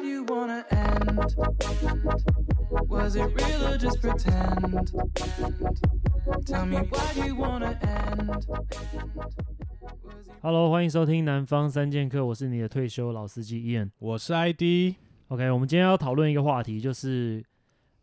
why do you wanna end? Was it real or just pretend? Tell me why do you wanna end? Hello，欢迎收听南方三剑客，我是你的退休老司机 Ian，我是 ID。OK，我们今天要讨论一个话题，就是。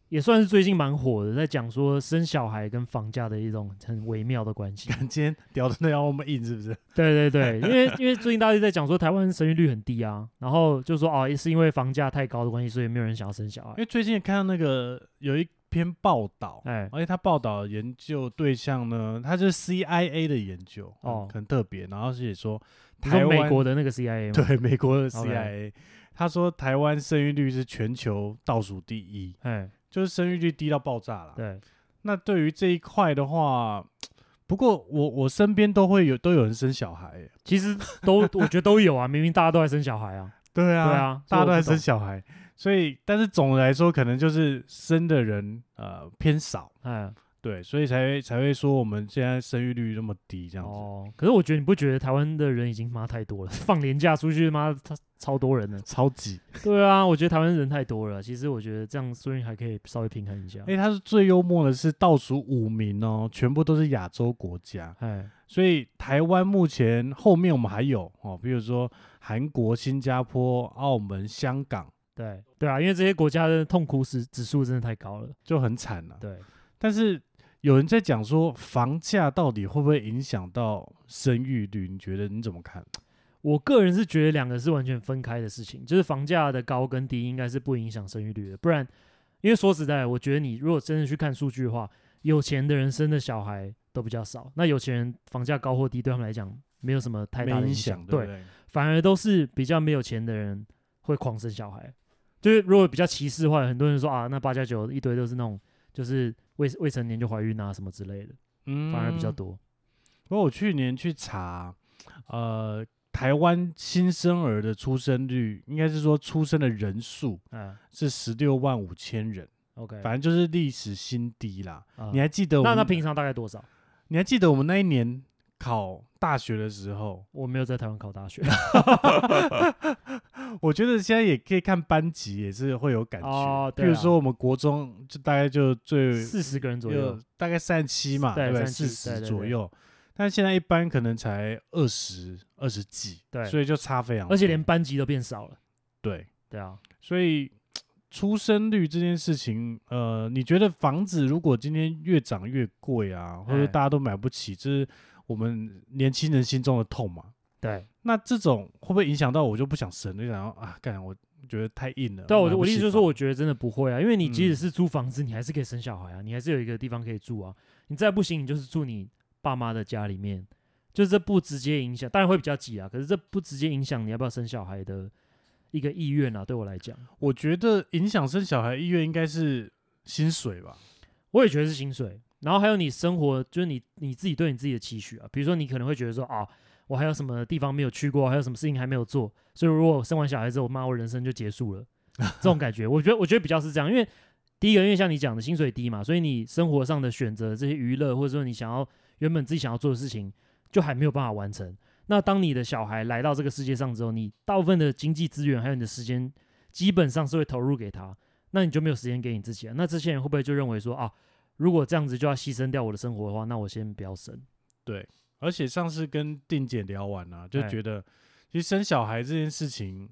也算是最近蛮火的，在讲说生小孩跟房价的一种很微妙的关系。今天聊的那要我们硬是不是？对对对，因为 因为最近大家在讲说台湾生育率很低啊，然后就说哦，也是因为房价太高的关系，所以没有人想要生小孩。因为最近看到那个有一篇报道，哎，而且他报道的研究对象呢，他是 CIA 的研究哦，很特别。然后是也说台湾美国的那个 CIA 吗？对，美国的 CIA，他说台湾生育率是全球倒数第一，哎。就是生育率低到爆炸了。对，那对于这一块的话，不过我我身边都会有都有人生小孩，其实都我觉得都有啊，明明大家都在生小孩啊。对啊，对啊，大家都在生小孩，所以但是总的来说，可能就是生的人呃偏少。嗯。对，所以才会才会说我们现在生育率那么低这样子。哦，可是我觉得你不觉得台湾的人已经妈太多了？放年假出去妈他超多人了，超级。对啊，我觉得台湾人太多了。其实我觉得这样所以还可以稍微平衡一下。哎，他是最幽默的是倒数五名哦，全部都是亚洲国家。哎，所以台湾目前后面我们还有哦，比如说韩国、新加坡、澳门、香港。对对啊，因为这些国家的痛苦指指数真的太高了，就很惨了。对，但是。有人在讲说，房价到底会不会影响到生育率？你觉得你怎么看？我个人是觉得两个是完全分开的事情，就是房价的高跟低应该是不影响生育率的。不然，因为说实在，我觉得你如果真的去看数据的话，有钱的人生的小孩都比较少。那有钱人房价高或低对他们来讲没有什么太大的影响，对，对，反而都是比较没有钱的人会狂生小孩。就是如果比较歧视的话，很多人说啊，那八加九一堆都是那种就是。未未成年就怀孕啊什么之类的，嗯，反而比较多。不过我去年去查，呃，台湾新生儿的出生率，应该是说出生的人数，嗯，是十六万五千人。OK，反正就是历史新低啦。嗯、你还记得我？那他平常大概多少？你还记得我们那一年考大学的时候？我没有在台湾考大学。我觉得现在也可以看班级，也是会有感觉。哦，对啊。比如说我们国中就大概就最四十个人左右，大概三十七嘛，对？四十左右。但现在一般可能才二十二十几，对，所以就差非常多。而且连班级都变少了。对，对啊。所以出生率这件事情，呃，你觉得房子如果今天越涨越贵啊，或者大家都买不起，这是我们年轻人心中的痛嘛？对，那这种会不会影响到我就不想生？就想要啊，干，我觉得太硬了。对，我我的意思就是说，我觉得真的不会啊，因为你即使是租房子，嗯，你还是可以生小孩啊，你还是有一个地方可以住啊。你再不行，你就是住你爸妈的家里面，就是这不直接影响，当然会比较挤啊，可是这不直接影响你要不要生小孩的一个意愿啊。对我来讲，我觉得影响生小孩意愿应该是薪水吧。我也觉得是薪水，然后还有你生活，就是你你自己对你自己的期许啊。比如说，你可能会觉得说啊。我还有什么地方没有去过？还有什么事情还没有做？所以如果生完小孩之后，我妈我人生就结束了，这种感觉，我觉得我觉得比较是这样。因为第一个，因为像你讲的薪水低嘛，所以你生活上的选择，这些娱乐或者说你想要原本自己想要做的事情，就还没有办法完成。那当你的小孩来到这个世界上之后，你大部分的经济资源还有你的时间，基本上是会投入给他，那你就没有时间给你自己了。那这些人会不会就认为说啊，如果这样子就要牺牲掉我的生活的话，那我先不要生。对。而且上次跟定姐聊完啊，就觉得其实生小孩这件事情，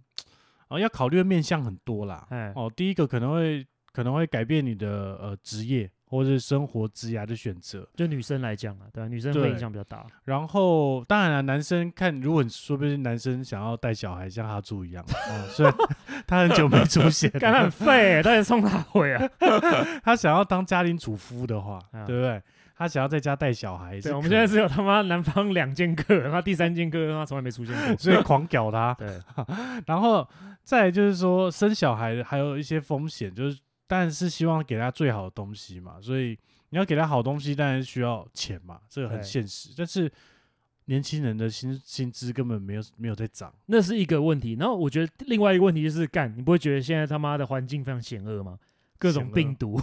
啊，要考虑的面向很多啦。哦，第一个可能会可能会改变你的呃职业或者是生活职涯的选择。就女生来讲啊，对啊，女生会影响比较大。然后当然了，男生看如果你说不定男生想要带小孩像他住一样，哦，虽然 他很久没出现，感觉很废，但是送他回啊，他想要当家庭主夫的话，对不对？他想要在家带小孩，对，我们现在只有他妈南方两剑客，他第三剑客他从来没出现过，所以狂屌他。对，然后再来就是说生小孩还有一些风险，就是当然是希望给他最好的东西嘛，所以你要给他好东西，当然需要钱嘛，这个很现实。但是年轻人的薪薪资根本没有 没有在涨，那是一个问题。然后我觉得另外一个问题就是，干，你不会觉得现在他妈的环境非常险恶吗？各种病毒，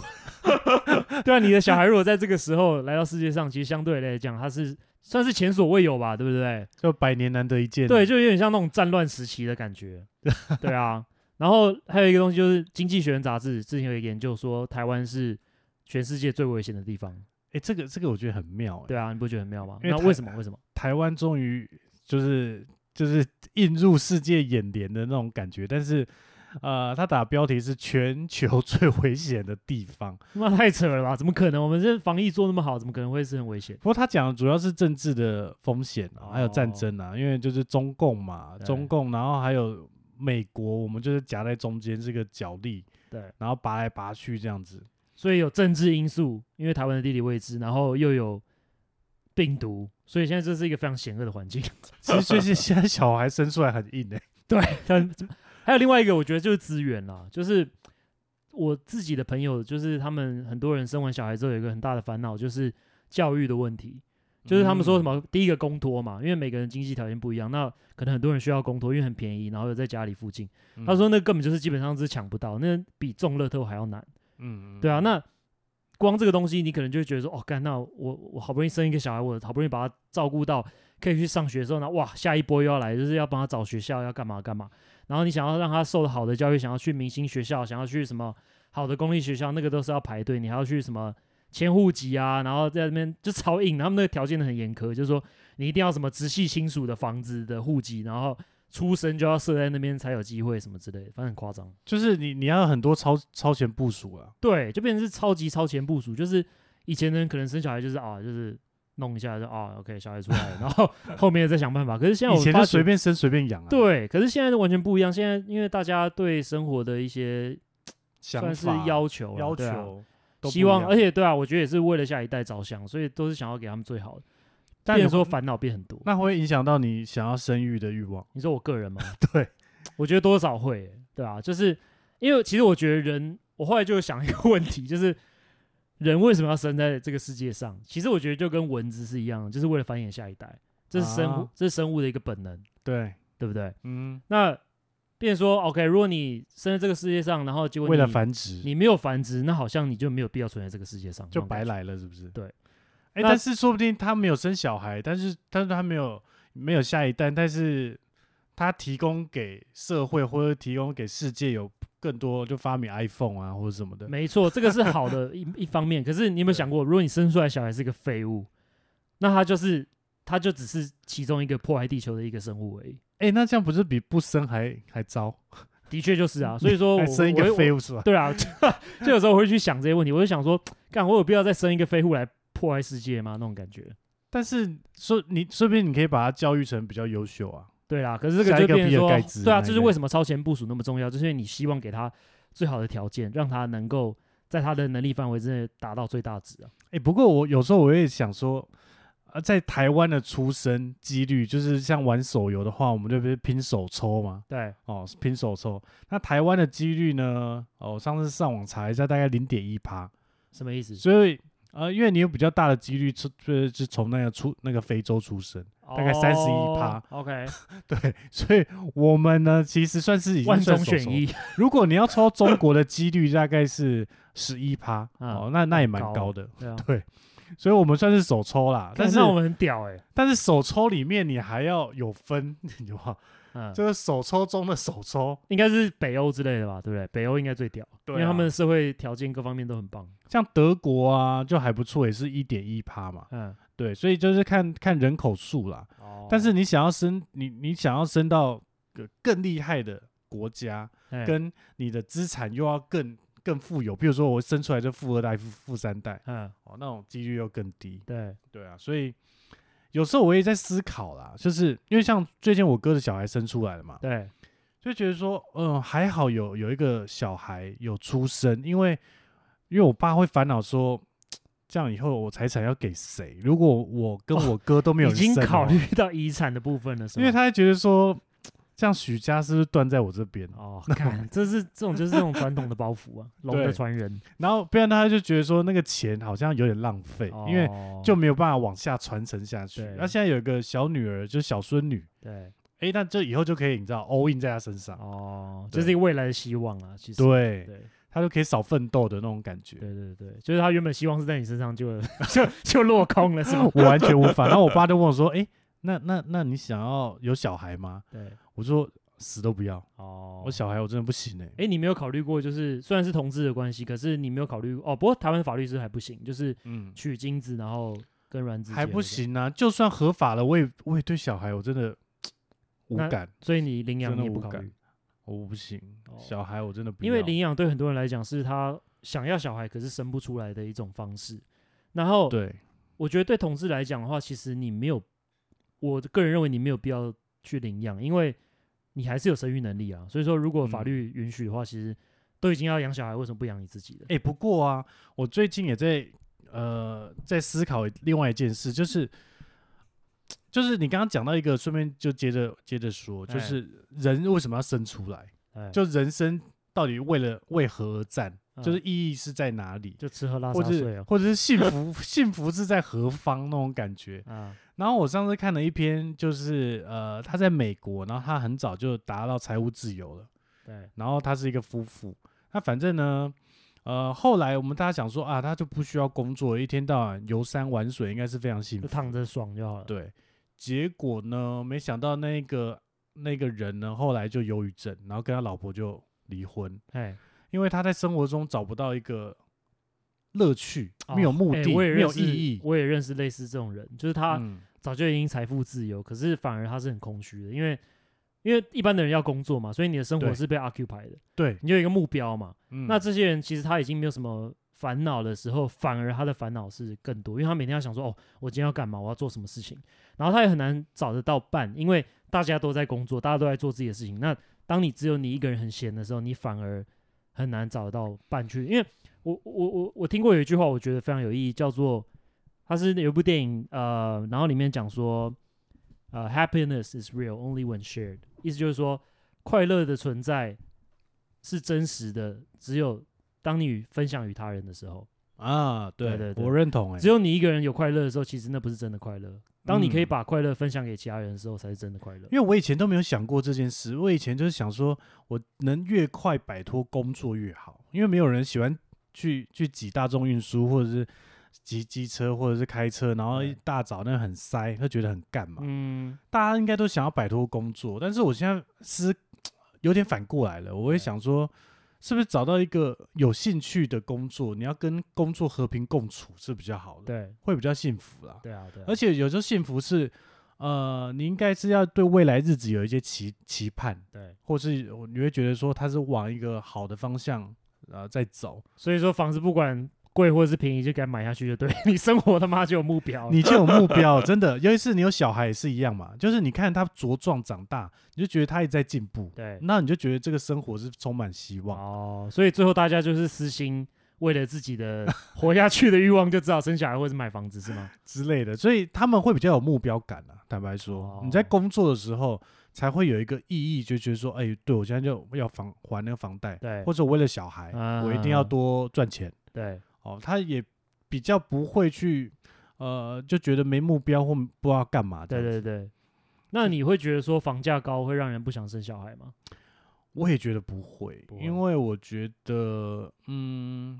对啊，你的小孩如果在这个时候来到世界上，其实相对来讲，他是算是前所未有吧，对不对？就百年难得一见，对，就有点像那种战乱时期的感觉，对啊。然后还有一个东西就是《经济学人》杂志之前有一个研究说，台湾是全世界最危险的地方。哎，这个这个我觉得很妙，欸。对啊，你不觉得很妙吗？那为什么？为什么？台湾终于就是就是映入世界眼帘的那种感觉，但是。呃，他打标题是全球 最危险的地方，那太扯了吧？怎么可能？我们这防疫做那么好，怎么可能会是很危险？不过他讲的主要是政治的风险啊，还有战争啊，因为就是中共嘛，中共，然后还有美国，我们就是夹在中间这个角力，对，然后拔来拔去这样子，所以有政治因素，因为台湾的地理位置，然后又有病毒，所以现在这是一个非常险恶的环境。其实就是现在小孩生出来很硬哎、欸，对，很。还有另外一个，我觉得就是资源啦，就是我自己的朋友，就是他们很多人生完小孩之后，有一个很大的烦恼，就是教育的问题。就是他们说什么，第一个公托嘛，因为每个人经济条件不一样，那可能很多人需要公托，因为很便宜，然后又在家里附近。他说那根本就是基本上是抢不到，那比中乐透还要难。嗯，对啊，那光这个东西，你可能就会觉得说，哦，干，那我我好不容易生一个小孩，我好不容易把他照顾到可以去上学的时候，那哇，下一波又要来，就是要帮他找学校，要干嘛干嘛。然后你想要让他受好的教育，想要去明星学校，想要去什么好的公立学校，那个都是要排队。你还要去什么迁户籍啊？然后在那边就超硬，他们那个条件很严苛，就是说你一定要什么直系亲属的房子的户籍，然后出生就要设在那边才有机会什么之类的，反正很夸张。就是你你要很多超超前部署啊，对，就变成是超级超前部署。就是以前的人可能生小孩就是啊，就是。弄一下就啊，OK，小孩出来了，然后 后面再想办法。可是现在我以前就随便生随便养啊。对，可是现在都完全不一样。现在因为大家对生活的一些算是要求，要求，希望，而且对啊，我觉得也是为了下一代着想，所以都是想要给他们最好的。但有时候烦恼变很多，那会影响到你想要生育的欲望？你说我个人吗？对，我觉得多少会，对啊，就是因为其实我觉得人，我后来就想一个问题，就是。人为什么要生在这个世界上？其实我觉得就跟蚊子是一样，就是为了繁衍下一代，这是生物，啊、这是生物的一个本能，对对不对？嗯。那，变成说，OK，如果你生在这个世界上，然后结果为了繁殖，你没有繁殖，那好像你就没有必要存在这个世界上，就白来了，是不是？对。哎、欸，但是说不定他没有生小孩，但是但是他没有没有下一代，但是他提供给社会或者提供给世界有。更多就发明 iPhone 啊，或者什么的。没错，这个是好的 一一方面。可是你有没有想过，如果你生出来小孩是个废物，那他就是他就只是其中一个破坏地球的一个生物而已。哎、欸，那这样不是比不生还还糟？的确就是啊。所以说 我，生一个废物是吧？对啊，就有时候我会去想这些问题。我就想说，干，我有必要再生一个废物来破坏世界吗？那种感觉。但是说你说不定你可以把他教育成比较优秀啊。对啦，可是这个就变成说，对啊，这是为什么超前部署那么重要，就是因为你希望给他最好的条件，让他能够在他的能力范围之内达到最大值啊。哎，不过我有时候我也想说，呃，在台湾的出生几率，就是像玩手游的话，我们就不是拼手抽嘛？对，哦，拼手抽。那台湾的几率呢？哦，上次上网查一下，大概零点一趴，什么意思？所以。呃，因为你有比较大的几率出，就是从那个出那个非洲出生，大概三十一趴。OK，对，所以我们呢，其实算是已经算万中选一。如果你要抽中国的几率，大概是十一趴，哦，那那也蛮高的。对，对，所以我们算是首抽啦。但是我们很屌哎、欸，但是首抽里面你还要有分，你知道嗯，就是首抽中的首抽，应该是北欧之类的吧，对不对？北欧应该最屌，对啊，因为他们的社会条件各方面都很棒。像德国啊，就还不错，也是一点一趴嘛。嗯，对，所以就是看看人口数啦。哦。但是你想要升，你你想要升到个更厉害的国家，跟你的资产又要更更富有，比如说我生出来就富二代、富富三代，嗯，哦，那种几率又更低。对对啊，所以。有时候我也在思考啦，就是因为像最近我哥的小孩生出来了嘛，对，就觉得说，嗯，还好有有一个小孩有出生，因为因为我爸会烦恼说，这样以后我财产要给谁？如果我跟我哥都没有、哦，已经考虑到遗产的部分了，是吗？因为他还觉得说。像许家是不是断在我这边哦？看，这是这种就是这种传统的包袱啊，龙的传人。然后不然他就觉得说那个钱好像有点浪费，哦、因为就没有办法往下传承下去。那现在有一个小女儿，就是小孙女，对，哎，那这以后就可以你知道 all in 在她身上哦，这是一个未来的希望啊。其实对，对，他就可以少奋斗的那种感觉。对对对，就是他原本希望是在你身上就 就就落空了，是吗？我完全无法。然后我爸就问我说，哎。那那那你想要有小孩吗？对，我说死都不要。哦，我小孩我真的不行哎、哎、你没有考虑过，就是虽然是同志的关系，可是你没有考虑哦。不过台湾法律是还不行，就是嗯，取精子然后跟卵子还不行啊。就算合法了，我也我也对小孩我真的 无感，所以你领养你也不考虑，我不行。哦小孩我真的不要，因为领养对很多人来讲是他想要小孩可是生不出来的一种方式。然后对我觉得对同志来讲的话，其实你没有，我个人认为你没有必要去领养，因为你还是有生育能力啊。所以说，如果法律允许的话，其实都已经要养小孩，为什么不养你自己的？哎、不过啊，我最近也在呃在思考另外一件事，就是就是你刚刚讲到一个，顺便就接着接着说，就哎是人为什么要生出来？哎，就人生到底为了为何而战？嗯就是意义是在哪里？就吃喝拉撒睡啊或者是幸福 幸福是在何方那种感觉？啊，然后我上次看了一篇，就是呃他在美国，然后他很早就达到财务自由了。对，然后他是一个夫妇，那反正呢，呃，后来我们大家想说啊，他就不需要工作，一天到晚游山玩水，应该是非常幸福。就躺着爽就好了。对，结果呢，没想到那个那个人呢，后来就忧郁症，然后跟他老婆就离婚，哎，因为他在生活中找不到一个乐趣，哦没有目的，哎我也没有意义。我也认识类似这种人，就是他嗯，早就已经财富自由，可是反而他是很空虚的，因为因为一般的人要工作嘛，所以你的生活是被 occupy 的，对，你就有一个目标嘛。嗯那这些人其实他已经没有什么烦恼的时候，反而他的烦恼是更多，因为他每天要想说，哦，我今天要干嘛，我要做什么事情，然后他也很难找得到伴，因为大家都在工作，大家都在做自己的事情。那当你只有你一个人很闲的时候，你反而很难找到伴去。因为我我我我听过有一句话，我觉得非常有意义，叫做它是有一部电影，呃，然后里面讲说，呃，happiness is real only when shared，意思就是说，快乐的存在是真实的，只有当你分享与他人的时候，啊，对对对我认同、欸，只有你一个人有快乐的时候，其实那不是真的快乐。当你可以嗯把快乐分享给其他人的时候，才是真的快乐。因为我以前都没有想过这件事，我以前就是想说，我能越快摆脱工作越好，因为没有人喜欢去去挤大众运输，或者是挤机车，或者是开车，然后一大早那很塞，他觉得很干嘛。嗯，大家应该都想要摆脱工作，但是我现在是 有点反过来了，我会想说，是不是找到一个有兴趣的工作，你要跟工作和平共处是比较好的，对会比较幸福啦。对啊，对啊。而且有时候幸福是，呃，你应该是要对未来日子有一些期期盼，对，或是你会觉得说它是往一个好的方向呃在走，所以说房子不管贵或者是便宜，就给他买下去就对。你生活他妈就有目标。你就有目标，真的。尤其是你有小孩也是一样嘛，就是你看他茁壮长大，你就觉得他也在进步，对那你就觉得这个生活是充满希望。哦，所以最后大家就是私心，为了自己的 活下去的欲望，就知道生小孩或者买房子，是吗？之类的，所以他们会比较有目标感啊。坦白说，哦你在工作的时候才会有一个意义，就觉得说，哎、对我现在就要房还那个房贷，对或者我为了小孩，嗯我一定要多赚钱。对，哦，他也比较不会去，呃，就觉得没目标或不知道干嘛。对对对。那你会觉得说房价高会让人不想生小孩吗？我也觉得不会，不会因为我觉得，嗯，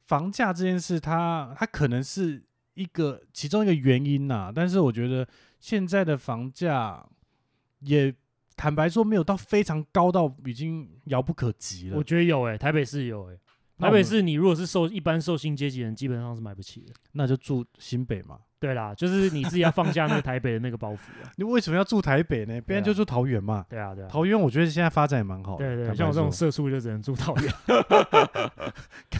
房价这件事它，它可能是一个其中一个原因呐、但是我觉得现在的房价也坦白说没有到非常高到已经遥不可及了。我觉得有诶、台北市有诶、台北市你如果是受一般受薪阶级人，基本上是买不起的。那就住新北嘛。对啦，就是你自己要放下那个台北的那个包袱啊。你为什么要住台北呢？不然就住桃园嘛。对啊，对啊。桃园我觉得现在发展也蛮好的。对像我这种说社畜就只能住桃园。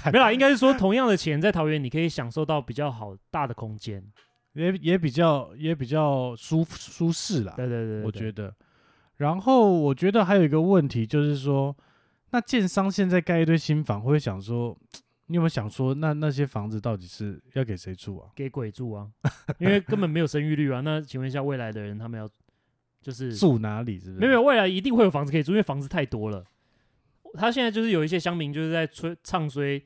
没啦，应该是说同样的钱在桃园，你可以享受到比较好大的空间。也也比较也比较舒舒适啦。对对对我觉得得。然后我觉得还有一个问题就是说，那建商现在盖一堆新房，会不会想说，你有没有想说，那那些房子到底是要给谁住啊？给鬼住啊，因为根本没有生育率啊。那请问一下，未来的人他们要就是住哪里？是不是？没有没有，未来一定会有房子可以住，因为房子太多了。他现在就是有一些乡民就是在吹唱衰，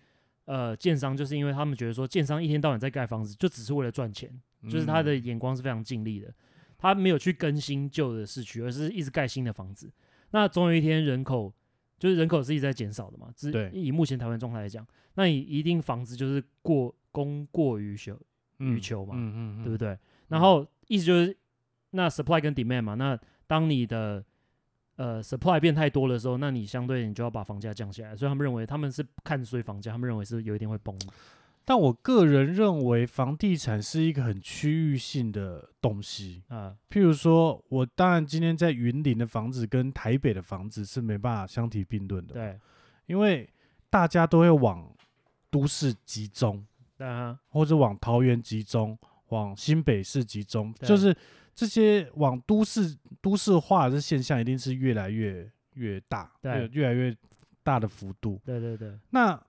呃，建商，就是因为他们觉得说建商一天到晚在盖房子，就只是为了赚钱，就是他的嗯眼光是非常尽力的，他没有去更新旧的市区，而是一直盖新的房子。那总有一天人口就是人口是一直在减少的嘛，只对以目前台湾状态来讲，那你一定房子就是过供过于求嗯需求嘛嗯嗯嗯，对不对？然后意思就是，那 supply 跟 demand 嘛，那当你的呃 supply 变太多的时候，那你相对你就要把房价降下来。所以他们认为他们是看衰房价，他们认为是有一天会崩。但我个人认为，房地产是一个很区域性的东西啊。譬如说，我当然今天在云林的房子跟台北的房子是没办法相提并论的。对，因为大家都会往都市集中，啊，或者往桃园集中，往新北市集中，就是这些往都市都市化的现象，一定是越来越越大，越，越来越大的幅度。对对对，那。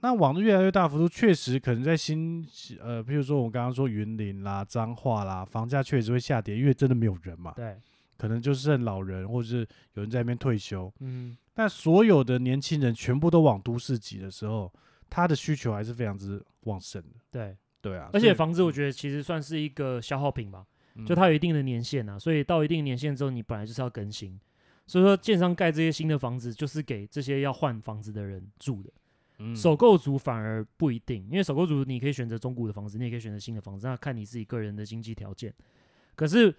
那网络越来越大幅度，确实可能在新呃，譬如说我刚刚说云林啦、彰化啦，房价确实会下跌，因为真的没有人嘛。对，可能就剩老人，或者是有人在那边退休。嗯，但所有的年轻人全部都往都市挤的时候，他的需求还是非常之旺盛的。对，对啊。而且房子我觉得其实算是一个消耗品吧，嗯、就它有一定的年限啊，所以到一定年限之后，你本来就是要更新。所以说，建商盖这些新的房子，就是给这些要换房子的人住的。首购族反而不一定，因为首购族你可以选择中古的房子，你也可以选择新的房子，那看你自己个人的经济条件。可是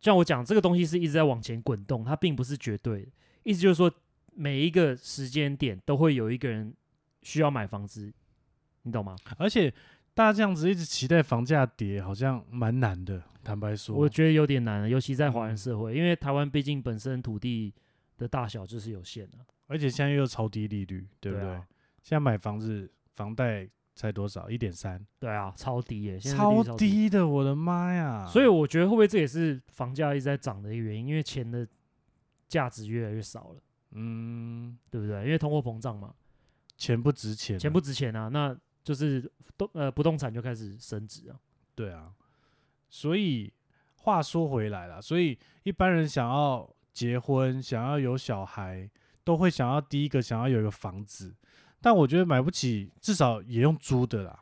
像我讲，这个东西是一直在往前滚动，它并不是绝对的。意思就是说，每一个时间点都会有一个人需要买房子，你懂吗？而且大家这样子一直期待房价跌，好像蛮难的。坦白说，我觉得有点难，尤其在华人社会，因为台湾毕竟本身土地的大小就是有限的，而且现在又超低利率，对不对？对啊现在买房子，房贷才多少？一点三。对啊，超低耶，超低，超低的，我的妈呀！所以我觉得会不会这也是房价一直在涨的一个原因？因为钱的价值越来越少了，嗯，对不对？因为通货膨胀嘛，钱不值钱，钱不值钱啊，那就是动呃不动产就开始升值啊。对啊，所以话说回来了，所以一般人想要结婚，想要有小孩，都会想要第一个想要有一个房子。但我觉得买不起，至少也用租的啦。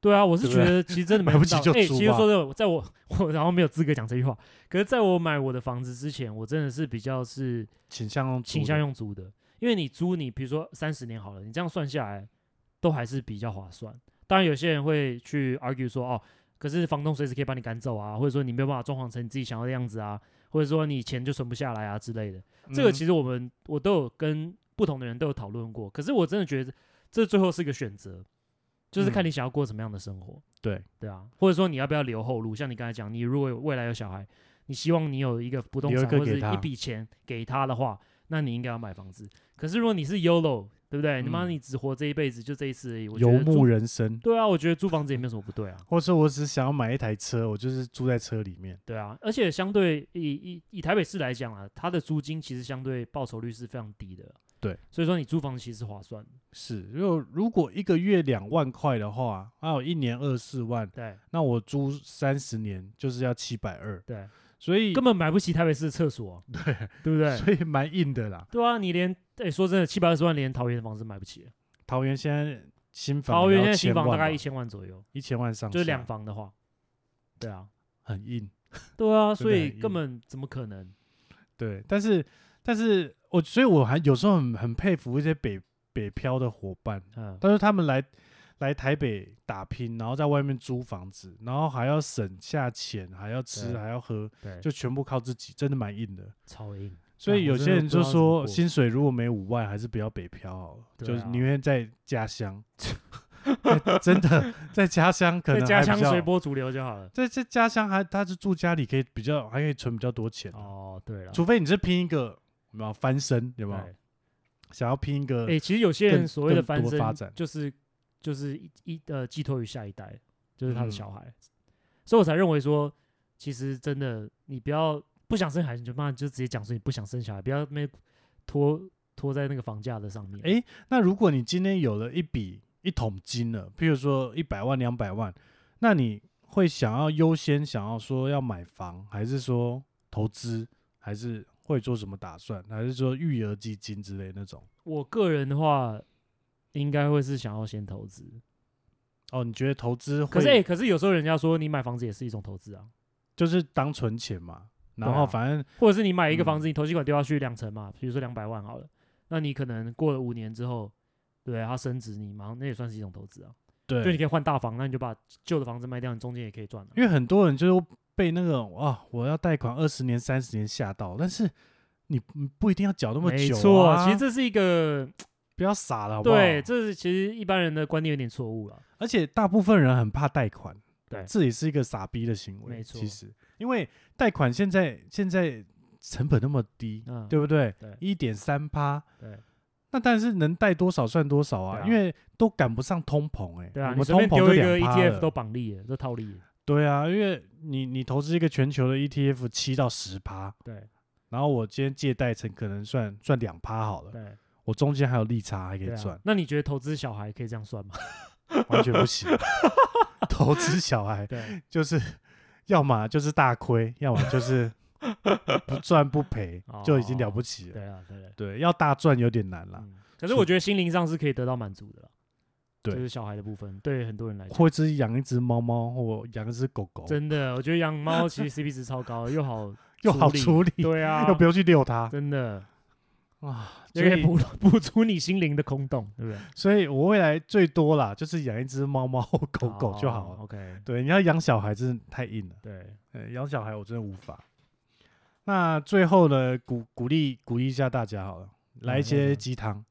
对啊，我是觉得其实真的买不起就租。欸，其实说的，在我 我然后没有资格讲这句话。可是在我买我的房子之前，我真的是比较是倾向用倾向用租的，因为你租你比如说三十年好了，你这样算下来都还是比较划算。当然有些人会去 argue 说哦，可是房东随时可以把你赶走啊，或者说你没有办法装潢成你自己想要的样子啊，或者说你钱就存不下来啊之类的。这个其实我们我都有跟。不同的人都有讨论过，可是我真的觉得这最后是一个选择，就是看你想要过什么样的生活。嗯、对对啊，或者说你要不要留后路？像你刚才讲，你如果有未来有小孩，你希望你有一个不动产或者一笔钱给他的话，那你应该要买房子。可是如果你是 YOLO，对不对？你妈，你只活这一辈子，就这一次而已。游牧人生。对啊，我觉得租房子也没有什么不对啊。或者说我只想要买一台车，我就是住在车里面。对啊，而且相对以以以台北市来讲啊，它的租金其实相对报酬率是非常低的。对，所以说你租房其实是划算的。是，如果如果一个月两万块的话，还有一年二四万，对，那我租三十年就是要七百二，对，所以根本买不起台北市的厕所，对，对不对？所以蛮硬的啦。对啊，你连哎，说真的，七百二十万连桃园的房子买不起。桃园现在新房，桃园现在新房大概一千万左右，一千万上，就是两房的话，对啊，很硬。对啊，所以根本怎么可能？对，但是但是。我所以我还有时候很很佩服一些北北漂的伙伴，嗯，但是他们来来台北打拼，然后在外面租房子，然后还要省下钱，还要吃，还要喝，对，就全部靠自己，真的蛮硬的，超硬。所以有些人就说，薪水如果没五万，还是不要北漂好了，就是宁愿在家乡。真的在家乡可能在家乡随波逐流就好了，在在家乡还他是住家里可以比较还可以存比较多钱哦。对了，除非你是拼一个。有没有翻身？有没有想要拼一个？哎、欸，其实有些人所谓的翻身，就是就是一一呃寄托于下一代，就是他的小孩，嗯、所以我才认为说，其实真的，你不要不想生孩子，你就慢慢就直接讲说你不想生小孩，不要那拖拖在那个房价的上面。哎、欸，那如果你今天有了一笔一桶金了，譬如说一百万两百万，那你会想要优先想要说要买房，还是说投资，还是？会做什么打算？还是说育儿基金之类那种？我个人的话，应该会是想要先投资。哦，你觉得投资会？可是、欸，可是有时候人家说你买房子也是一种投资啊，就是当存钱嘛。然后反正、啊，或者是你买一个房子，嗯、你投期款丢下去两成嘛，比如说两百万好了，那你可能过了五年之后，对它升值，你马上那也算是一种投资啊。对，就你可以换大房，那你就把旧的房子卖掉，你中间也可以赚。因为很多人就被那个啊，我要贷款二十年、三十年吓到，但是你你不一定要缴那么久、啊。错，其实这是一个不要傻了好不好，对，这是其实一般人的观念有点错误了。而且大部分人很怕贷款，对这也是一个傻逼的行为。没错其实因为贷款现在现在成本那么低，嗯对不对？对一点三趴，对那但是能贷多少算多少啊，啊因为都赶不上通膨、欸，哎，对啊，我你随便们通膨就丢一个 ETF 都绑利了，都套利了。对啊，因为你你投资一个全球的 ETF 七到十趴，对然后我今天借贷成可能算算两趴好了，对，我中间还有利差还可以对赚啊，。那你觉得投资小孩可以这样算吗？完全不行。投资小孩对就是要么就是大亏，要么就是 不赚不赔，就已经了不起了。对啊，对啊。对，要大赚有点难了。嗯可是我觉得心灵上是可以得到满足的啦。对就是小孩的部分，对很多人来讲，或者是养一只猫猫，或养一只狗狗，真的，我觉得养猫其实 CP 值超高，又好 又好处理，对啊，又不用去遛它真的，哇。所以，也可以补补足你心灵的空洞，对不对？所以我未来最多啦，就是养一只猫猫或狗狗就好哦了。OK，对，你要养小孩真的太硬了。对，呃，养小孩我真的无法。那最后呢，鼓鼓励鼓励一下大家好了，来一些鸡汤。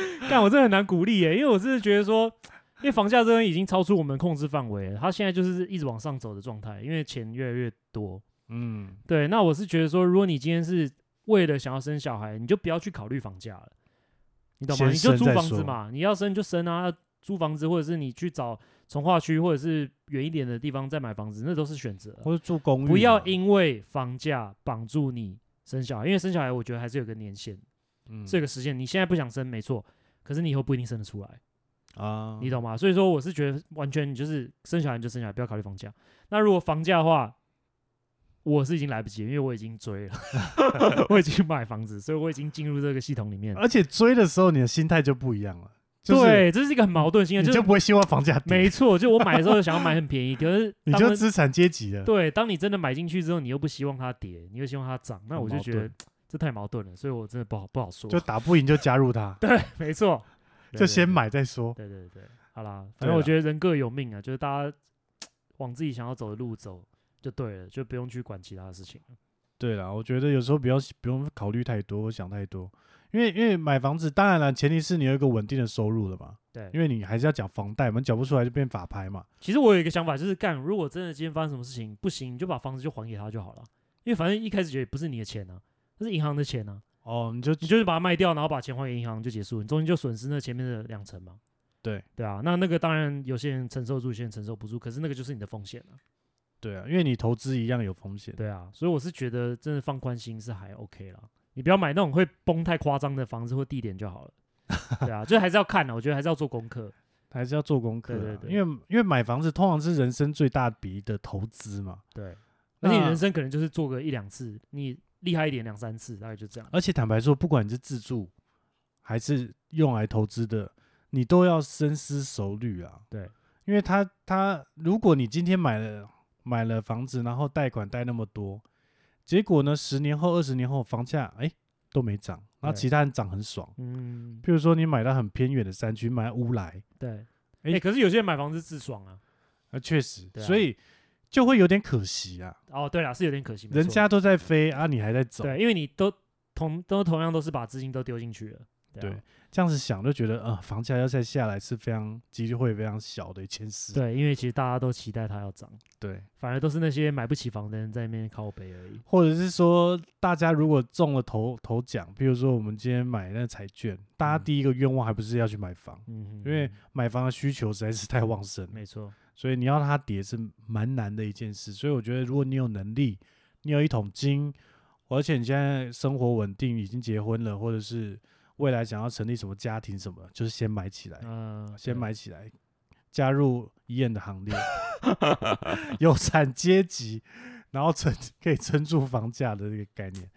但我真的很难鼓励耶，因为我真的觉得说，因为房价这边已经超出我们控制范围了，它现在就是一直往上走的状态，因为钱越来越多。嗯，对，那我是觉得说，如果你今天是为了想要生小孩，你就不要去考虑房价了，你懂吗？你就租房子嘛，你要生就生啊，租房子或者是你去找从化区或者是远一点的地方再买房子，那都是选择。或者住公寓嘛，不要因为房价绑住你生小孩，因为生小孩我觉得还是有个年限，嗯这个时间你现在不想生没错，可是你以后不一定生得出来。啊，你懂吗？所以说我是觉得完全你就是生小孩就生小孩，不要考虑房价。那如果房价的话，我是已经来不及了，因为我已经追了，我已经买房子，所以我已经进入这个系统里面。而且追的时候你的心态就不一样了，就是对，这是一个很矛盾性的，你就就是不会希望房价跌，没错，就我买的时候想要买很便宜，可是 你就资产阶级了。对，当你真的买进去之后，你又不希望它跌，你又希望它涨，那我就觉得盾这太矛盾了，所以我真的不好不好说。就打不赢就加入他，对，没错，就先。买再说。对对对，好啦，反正我觉得人各有命啊，就是大家往自己想要走的路走就对了，就不用去管其他的事情了。对啦，我觉得有时候不要不用考虑太多，想太多，因为因为买房子，当然了，前提是你有一个稳定的收入了嘛，对，因为你还是要缴房贷嘛，缴不出来就变法拍嘛。其实我有一个想法，就是干，如果真的今天发生什么事情不行，你就把房子就还给他就好了，因为反正一开始也不是你的钱啊，这是银行的钱啊，哦，你就你就是把它卖掉，然后把钱还给银行就结束，你中间就损失那前面的两成嘛。对对啊，那那个当然有些人承受住，有些人承受不住，可是那个就是你的风险了。对啊，因为你投资一样有风险。对啊，所以我是觉得真的放宽心是还 OK 啦，你不要买那种会崩太夸张的房子或地点就好了。对啊，就还是要看的，我觉得还是要做功课。还是要做功课啊，对对对因为因为买房子通常是人生最大笔的投资嘛，对，而且你人生可能就是做个一两次，你厉害一点两三次，大概就这样。而且坦白说，不管你是自住还是用来投资的，你都要深思熟虑啊。对，因为他他，如果你今天买了买了房子，然后贷款贷那么多，结果呢，十年后、二十年后房价哎都没涨，然后其他人涨很爽。嗯，譬如说你买到很偏远的山区，买乌来，对。诶哎、可是有些人买房子自爽啊。啊，确实，啊所以就会有点可惜啊。哦，对了，是有点可惜。人家都在飞啊，你还在走，对，因为你都同都同样都是把资金都丢进去了。对啊对这样子想就觉得，呃，房价要再下来是非常几率会非常小的一件事。对，因为其实大家都期待它要涨，对，反而都是那些买不起房的人在那边靠背而已。或者是说，大家如果中了头头奖，比如说我们今天买那个彩券，大家嗯第一个愿望还不是要去买房，嗯哼，因为嗯买房的需求实在是太旺盛了，没错，所以你要它跌是蛮难的一件事。所以我觉得，如果你有能力，你有一桶金，而且你现在生活稳定，已经结婚了，或者是未来想要成立什么家庭什么，就是先买起来。嗯、先买起来，加入医院的行列，有产阶级，然后撑可以撑住房价的这个概念。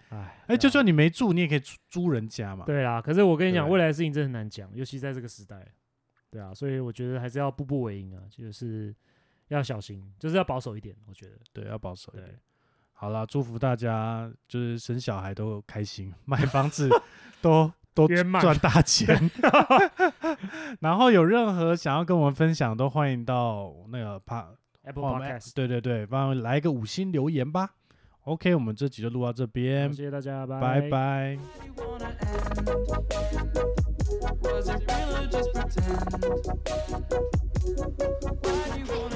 哎，就算你没住，你也可以租租人家嘛。对啊，可是我跟你讲，未来的事情真的很难讲，尤其在这个时代。对啊，所以我觉得还是要步步为营啊，就是要小心，就是要保守一点。我觉得，对，要保守一点。好啦，祝福大家，就是生小孩都开心，买房子都都赚大钱。然后有任何想要跟我们分享，都欢迎到那个 pa Apple Podcast，对对对，帮我们来一个五星留言吧。OK，我们这集就录到这边，谢谢大家，拜拜拜。Was it real or just pretend? Why do you want